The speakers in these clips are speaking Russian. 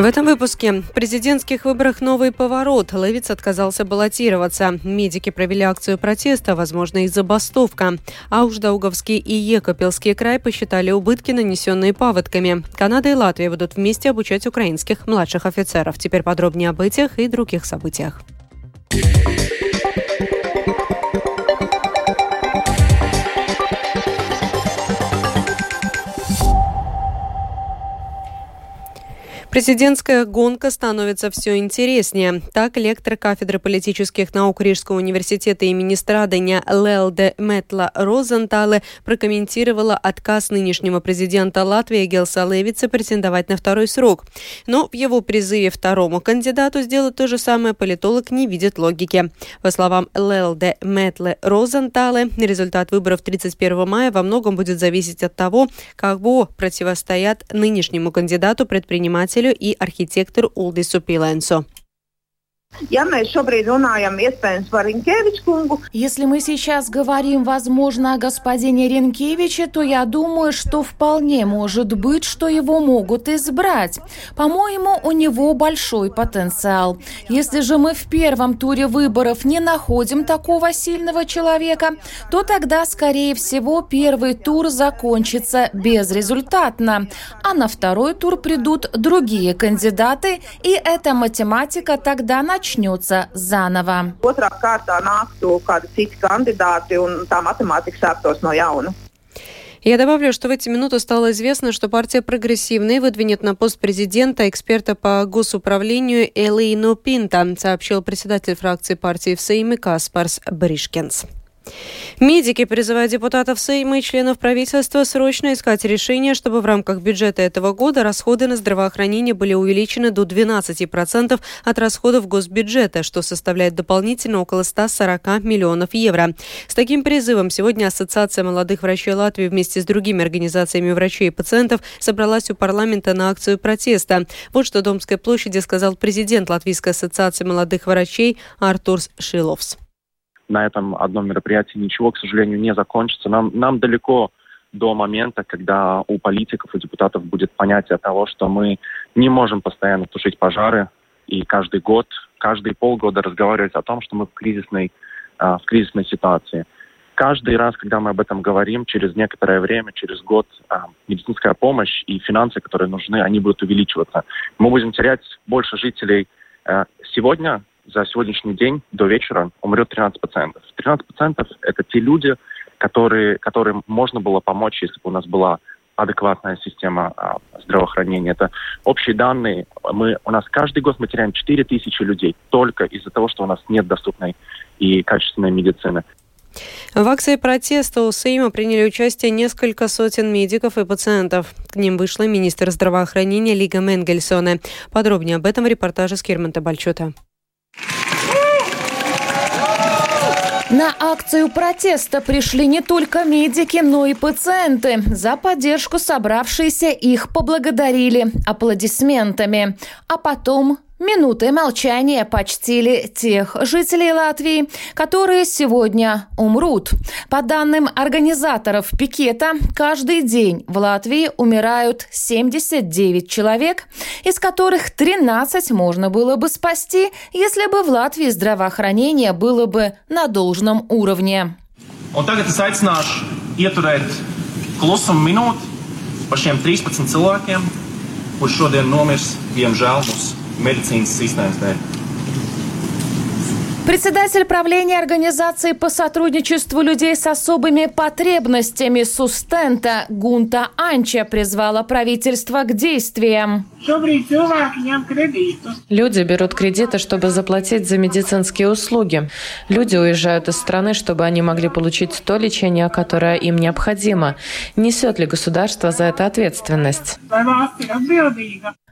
В этом выпуске в президентских выборах новый поворот. Левиц отказался баллотироваться. Медики провели акцию протеста, возможно, и забастовка. А уж Даугавский и Екопилский край посчитали убытки, нанесенные паводками. Канада и Латвия будут вместе обучать украинских младших офицеров. Теперь подробнее об этих и других событиях. Президентская гонка становится все интереснее. Так, лектор кафедры политических наук Рижского университета имени Страдания Лелде Метла Розентале прокомментировала отказ нынешнего президента Латвии Гелса Левица претендовать на второй срок. Но в его призыве второму кандидату сделать то же самое политолог не видит логики. По словам Лелде Метле Розентале, результат выборов 31 мая во многом будет зависеть от того, как бы противостоят нынешнему кандидату предпринимателю председателю и архитектору Улдису Пиленсо. Если мы сейчас говорим, возможно, о господине Ренкевиче, то я думаю, что вполне может быть, что его могут избрать. По-моему, у него большой потенциал. Если же мы в первом туре выборов не находим такого сильного человека, то тогда, скорее всего, первый тур закончится безрезультатно, а на второй тур придут другие кандидаты, и эта математика тогда начнется начнется заново. Otrā kārtā nāktu kādi citi kandidāti un tā matemātika sāktos no jauna. Я добавлю, что в эти минуты стало известно, что партия «Прогрессивный» выдвинет на пост президента эксперта по госуправлению Элейну Пинта, сообщил председатель фракции партии в Сейме Каспарс Бришкенс. Медики призывают депутатов Сейма и членов правительства срочно искать решение, чтобы в рамках бюджета этого года расходы на здравоохранение были увеличены до 12% от расходов госбюджета, что составляет дополнительно около 140 миллионов евро. С таким призывом сегодня Ассоциация молодых врачей Латвии вместе с другими организациями врачей и пациентов собралась у парламента на акцию протеста. Вот что Домской площади сказал президент Латвийской ассоциации молодых врачей Артур Шиловс на этом одном мероприятии ничего, к сожалению, не закончится. Нам, нам далеко до момента, когда у политиков и депутатов будет понятие того, что мы не можем постоянно тушить пожары и каждый год, каждые полгода разговаривать о том, что мы в кризисной, э, в кризисной ситуации. Каждый раз, когда мы об этом говорим, через некоторое время, через год, э, медицинская помощь и финансы, которые нужны, они будут увеличиваться. Мы будем терять больше жителей э, сегодня, за сегодняшний день до вечера умрет 13%. 13% это те люди, которые, которым можно было помочь, если бы у нас была адекватная система а, здравоохранения. Это общие данные. Мы, у нас каждый год мы теряем 4 тысячи людей только из-за того, что у нас нет доступной и качественной медицины. В акции протеста у Сейма приняли участие несколько сотен медиков и пациентов. К ним вышла министр здравоохранения Лига Менгельсона. Подробнее об этом в репортаже с Кирманта Бальчута. На акцию протеста пришли не только медики, но и пациенты. За поддержку собравшиеся их поблагодарили аплодисментами. А потом Минуты молчания почтили тех жителей Латвии, которые сегодня умрут. По данным организаторов пикета, каждый день в Латвии умирают 79 человек, из которых 13 можно было бы спасти, если бы в Латвии здравоохранение было бы на должном уровне. Un tagad es aicināšu ieturēt klusumu minūti par šiem 13 cilvēkiem, kurš šodien nomirs, diemžēl, mūsu medicīnas sistēmas dēļ. Председатель правления Организации по сотрудничеству людей с особыми потребностями Сустента Гунта Анча призвала правительство к действиям. Люди берут кредиты, чтобы заплатить за медицинские услуги. Люди уезжают из страны, чтобы они могли получить то лечение, которое им необходимо. Несет ли государство за это ответственность?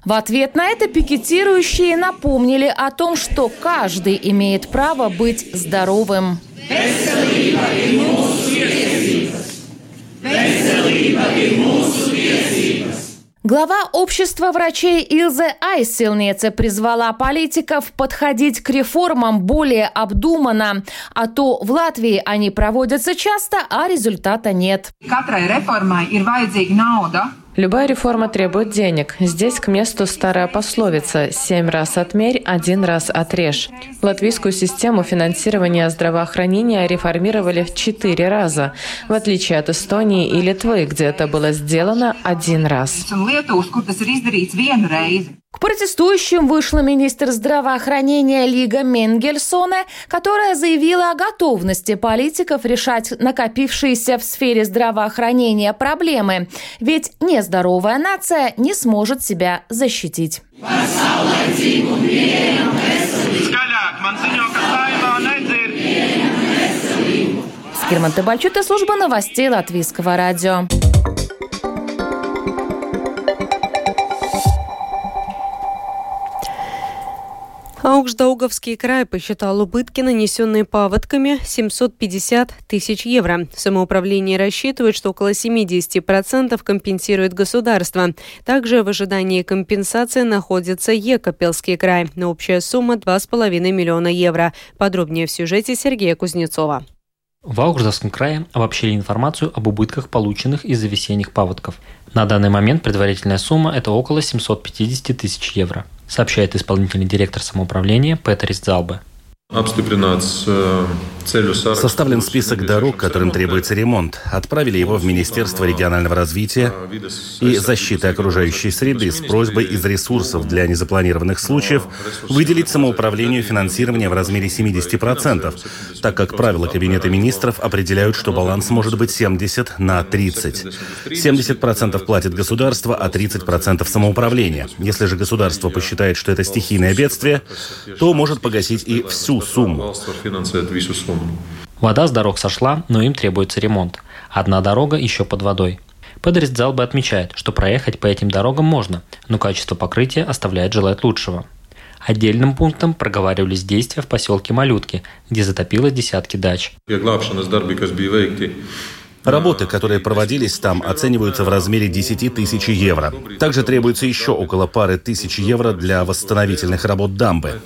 В ответ на это пикетирующие напомнили о том, что каждый имеет право быть здоровым. Глава общества врачей Илзе Айсилнеце призвала политиков подходить к реформам более обдуманно, а то в Латвии они проводятся часто, а результата нет. Любая реформа требует денег. Здесь к месту старая пословица «семь раз отмерь, один раз отрежь». Латвийскую систему финансирования здравоохранения реформировали в четыре раза, в отличие от Эстонии и Литвы, где это было сделано один раз. К протестующим вышла министр здравоохранения Лига Менгельсона, которая заявила о готовности политиков решать накопившиеся в сфере здравоохранения проблемы. Ведь нездоровая нация не сможет себя защитить. Скирман Табальчута, служба новостей Латвийского радио. Аукшдауговский край посчитал убытки, нанесенные паводками, 750 тысяч евро. Самоуправление рассчитывает, что около 70% компенсирует государство. Также в ожидании компенсации находится Екапелский край на общая сумма 2,5 миллиона евро. Подробнее в сюжете Сергея Кузнецова. В Аугждавском крае обобщили информацию об убытках, полученных из-за весенних паводков. На данный момент предварительная сумма – это около 750 тысяч евро сообщает исполнительный директор самоуправления Петерис Залбе. Э, Составлен список дорог, которым требуется ремонт. Отправили его в Министерство регионального развития и защиты окружающей среды с просьбой из ресурсов для незапланированных случаев выделить самоуправлению финансирование в размере 70%, так как правила Кабинета министров определяют, что баланс может быть 70 на 30. 70% платит государство, а 30% самоуправление. Если же государство посчитает, что это стихийное бедствие, то может погасить и всю сумму. Вода с дорог сошла, но им требуется ремонт. Одна дорога еще под водой. Педрис Дзалбе отмечает, что проехать по этим дорогам можно, но качество покрытия оставляет желать лучшего. Отдельным пунктом проговаривались действия в поселке Малютки, где затопило десятки дач. Работы, которые проводились там, оцениваются в размере 10 тысяч евро. Также требуется еще около пары тысяч евро для восстановительных работ дамбы.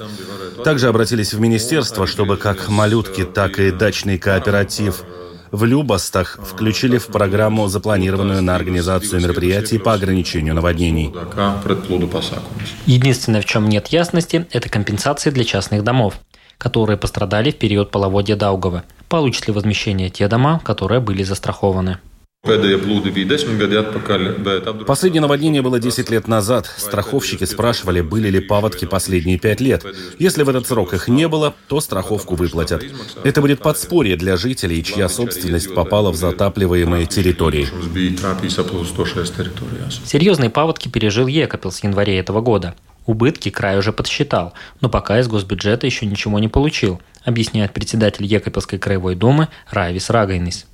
Также обратились в министерство, чтобы как малютки, так и дачный кооператив в Любостах включили в программу, запланированную на организацию мероприятий по ограничению наводнений. Единственное, в чем нет ясности, это компенсации для частных домов, которые пострадали в период половодья Даугова. Получат ли возмещение те дома, которые были застрахованы? Последнее наводнение было 10 лет назад. Страховщики спрашивали, были ли паводки последние 5 лет. Если в этот срок их не было, то страховку выплатят. Это будет подспорье для жителей, чья собственность попала в затапливаемые территории. Серьезные паводки пережил Екапел с января этого года. Убытки край уже подсчитал, но пока из госбюджета еще ничего не получил, объясняет председатель Екапельской краевой думы Райвис Рагайнис.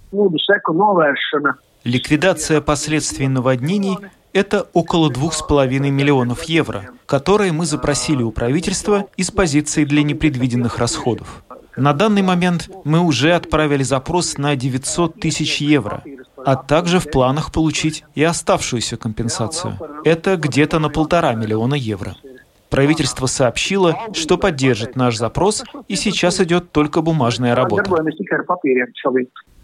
Ликвидация последствий наводнений – это около 2,5 миллионов евро, которые мы запросили у правительства из позиции для непредвиденных расходов. На данный момент мы уже отправили запрос на 900 тысяч евро, а также в планах получить и оставшуюся компенсацию. Это где-то на полтора миллиона евро. Правительство сообщило, что поддержит наш запрос, и сейчас идет только бумажная работа.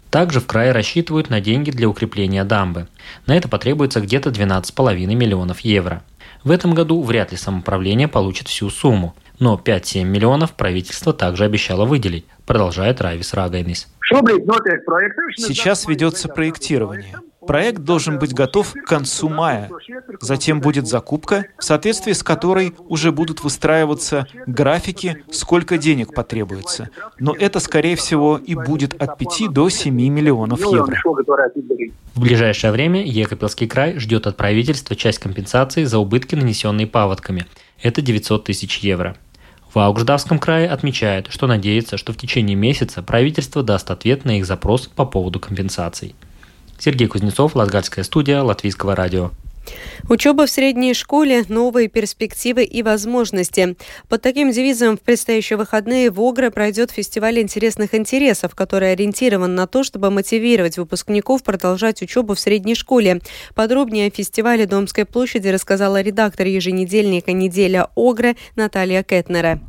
Также в крае рассчитывают на деньги для укрепления дамбы. На это потребуется где-то 12,5 миллионов евро. В этом году вряд ли самоуправление получит всю сумму, но 5-7 миллионов правительство также обещало выделить, продолжает Райвис Рагайнис. Сейчас ведется проектирование. Проект должен быть готов к концу мая. Затем будет закупка, в соответствии с которой уже будут выстраиваться графики, сколько денег потребуется. Но это, скорее всего, и будет от 5 до 7 миллионов евро. В ближайшее время Екапельский край ждет от правительства часть компенсации за убытки, нанесенные паводками. Это 900 тысяч евро. В Аугждавском крае отмечают, что надеется, что в течение месяца правительство даст ответ на их запрос по поводу компенсаций. Сергей Кузнецов, Латгальская студия, Латвийского радио. Учеба в средней школе, новые перспективы и возможности. Под таким девизом в предстоящие выходные в Огре пройдет фестиваль интересных интересов, который ориентирован на то, чтобы мотивировать выпускников продолжать учебу в средней школе. Подробнее о фестивале Домской площади рассказала редактор еженедельника «Неделя Огры» Наталья Кетнера.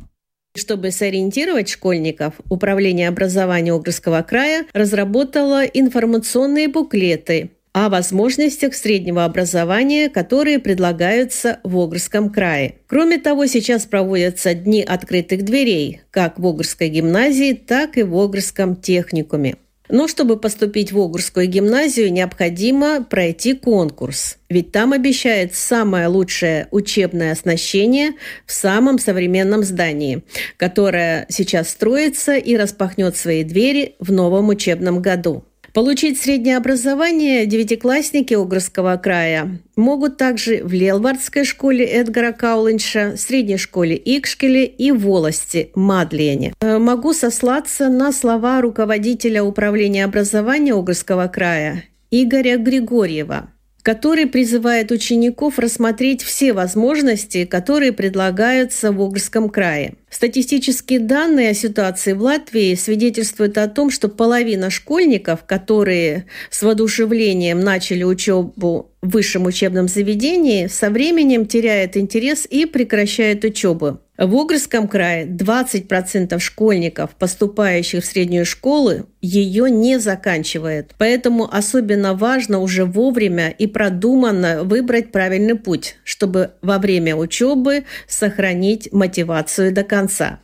Чтобы сориентировать школьников, Управление образования Огрского края разработало информационные буклеты о возможностях среднего образования, которые предлагаются в Огрском крае. Кроме того, сейчас проводятся дни открытых дверей как в Огрской гимназии, так и в Огрском техникуме. Но чтобы поступить в Огурскую гимназию, необходимо пройти конкурс. Ведь там обещает самое лучшее учебное оснащение в самом современном здании, которое сейчас строится и распахнет свои двери в новом учебном году. Получить среднее образование девятиклассники Огрского края могут также в Лелвардской школе Эдгара Каулинша, средней школе Икшкеле и Волости Мадлене. Э, могу сослаться на слова руководителя управления образования Огрского края Игоря Григорьева – который призывает учеников рассмотреть все возможности, которые предлагаются в Огрском крае. Статистические данные о ситуации в Латвии свидетельствуют о том, что половина школьников, которые с воодушевлением начали учебу в высшем учебном заведении, со временем теряет интерес и прекращает учебу. В Огрском крае 20% школьников, поступающих в среднюю школу, ее не заканчивает. Поэтому особенно важно уже вовремя и продуманно выбрать правильный путь, чтобы во время учебы сохранить мотивацию до конца.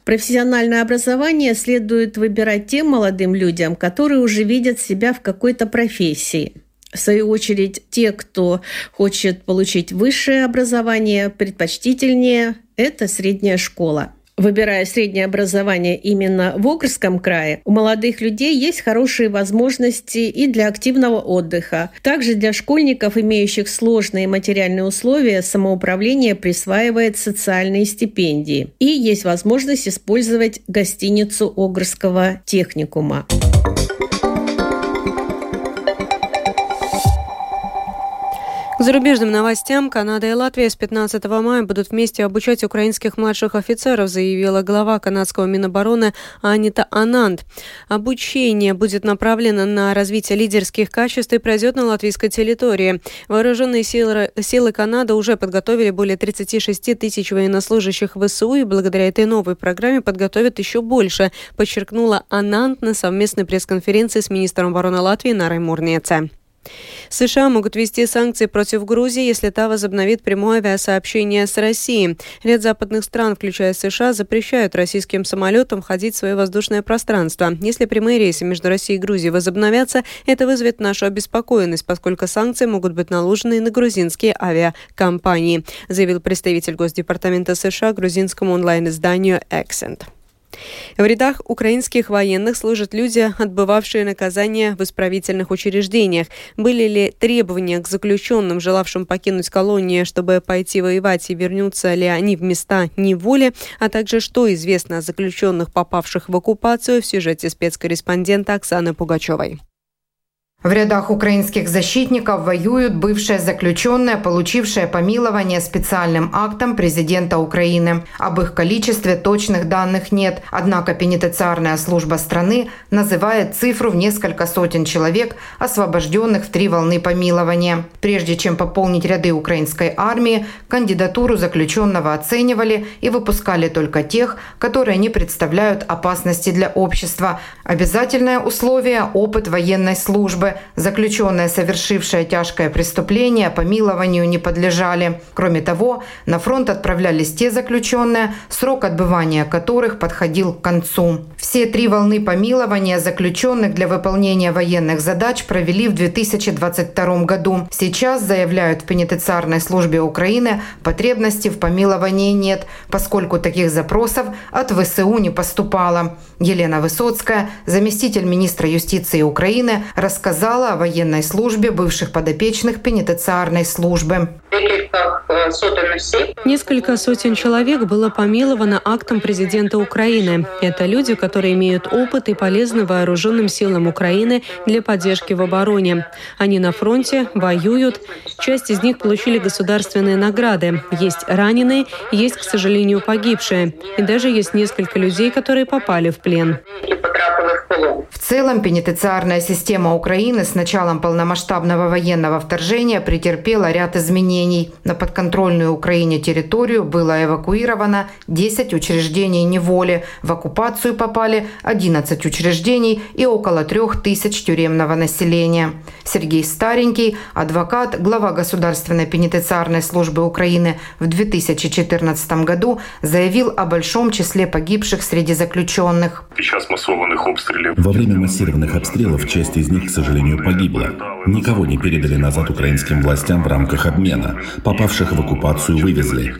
Профессиональное образование следует выбирать тем молодым людям, которые уже видят себя в какой-то профессии. В свою очередь, те, кто хочет получить высшее образование, предпочтительнее – это средняя школа. Выбирая среднее образование именно в Огрском крае, у молодых людей есть хорошие возможности и для активного отдыха. Также для школьников, имеющих сложные материальные условия, самоуправление присваивает социальные стипендии. И есть возможность использовать гостиницу Огрского техникума. Зарубежным новостям Канада и Латвия с 15 мая будут вместе обучать украинских младших офицеров, заявила глава канадского Минобороны Анита Ананд. Обучение будет направлено на развитие лидерских качеств и пройдет на латвийской территории. Вооруженные силы, силы Канады уже подготовили более 36 тысяч военнослужащих ВСУ и благодаря этой новой программе подготовят еще больше, подчеркнула Ананд на совместной пресс-конференции с министром обороны Латвии Нарой Мурнеце. США могут ввести санкции против Грузии, если та возобновит прямое авиасообщение с Россией. Ряд западных стран, включая США, запрещают российским самолетам входить в свое воздушное пространство. Если прямые рейсы между Россией и Грузией возобновятся, это вызовет нашу обеспокоенность, поскольку санкции могут быть наложены на грузинские авиакомпании, заявил представитель Госдепартамента США грузинскому онлайн-изданию «Эксент». В рядах украинских военных служат люди, отбывавшие наказание в исправительных учреждениях. Были ли требования к заключенным, желавшим покинуть колонии, чтобы пойти воевать, и вернутся ли они в места неволи, а также что известно о заключенных, попавших в оккупацию, в сюжете спецкорреспондента Оксаны Пугачевой. В рядах украинских защитников воюют бывшие заключенные, получившие помилование специальным актом президента Украины. Об их количестве точных данных нет, однако пенитенциарная служба страны называет цифру в несколько сотен человек, освобожденных в три волны помилования. Прежде чем пополнить ряды украинской армии, кандидатуру заключенного оценивали и выпускали только тех, которые не представляют опасности для общества. Обязательное условие – опыт военной службы заключенные, совершившие тяжкое преступление, помилованию не подлежали. Кроме того, на фронт отправлялись те заключенные, срок отбывания которых подходил к концу. Все три волны помилования заключенных для выполнения военных задач провели в 2022 году. Сейчас, заявляют в пенитенциарной службе Украины, потребности в помиловании нет, поскольку таких запросов от ВСУ не поступало. Елена Высоцкая, заместитель министра юстиции Украины, рассказала, рассказала о военной службе бывших подопечных пенитенциарной службы. Несколько сотен человек было помиловано актом президента Украины. Это люди, которые имеют опыт и полезны вооруженным силам Украины для поддержки в обороне. Они на фронте, воюют. Часть из них получили государственные награды. Есть раненые, есть, к сожалению, погибшие. И даже есть несколько людей, которые попали в плен. В целом, пенитенциарная система Украины с началом полномасштабного военного вторжения претерпела ряд изменений. На подконтрольную Украине территорию было эвакуировано 10 учреждений неволи. В оккупацию попали 11 учреждений и около 3000 тюремного населения. Сергей Старенький, адвокат, глава Государственной пенитенциарной службы Украины в 2014 году заявил о большом числе погибших среди заключенных. Во время массированных обстрелов часть из них, к сожалению, погибла. Никого не передали назад украинским властям в рамках обмена. Попавших в оккупацию вывезли.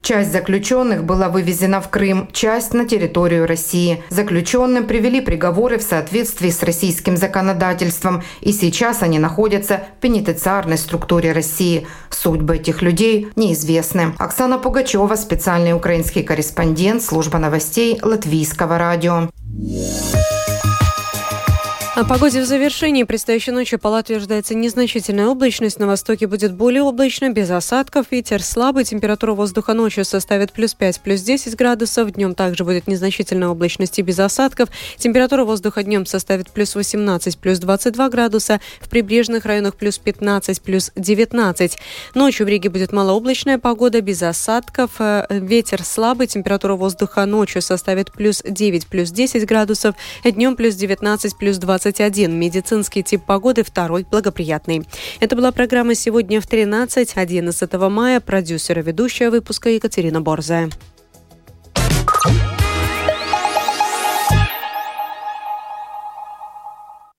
Часть заключенных была вывезена в Крым, часть на территорию России. Заключенным привели приговоры в соответствии с российским законодательством, и сейчас они находятся в пенитенциарной структуре России. Судьбы этих людей неизвестны. Оксана Пугачева, специальный украинский корреспондент, служба новостей Латвийского радио радио. Yeah. О погоде в завершении. Предстоящей ночью по Латвии ожидается незначительная облачность. На востоке будет более облачно, без осадков. Ветер слабый. Температура воздуха ночью составит плюс 5, плюс 10 градусов. Днем также будет незначительная облачность и без осадков. Температура воздуха днем составит плюс 18, плюс 22 градуса. В прибрежных районах плюс 15, плюс 19. Ночью в Риге будет малооблачная погода, без осадков. Э, ветер слабый. Температура воздуха ночью составит плюс 9, плюс 10 градусов. Днем плюс 19, плюс 20 21. Медицинский тип погоды второй благоприятный. Это была программа «Сегодня в 13» 11 мая. Продюсера ведущая выпуска Екатерина Борзая.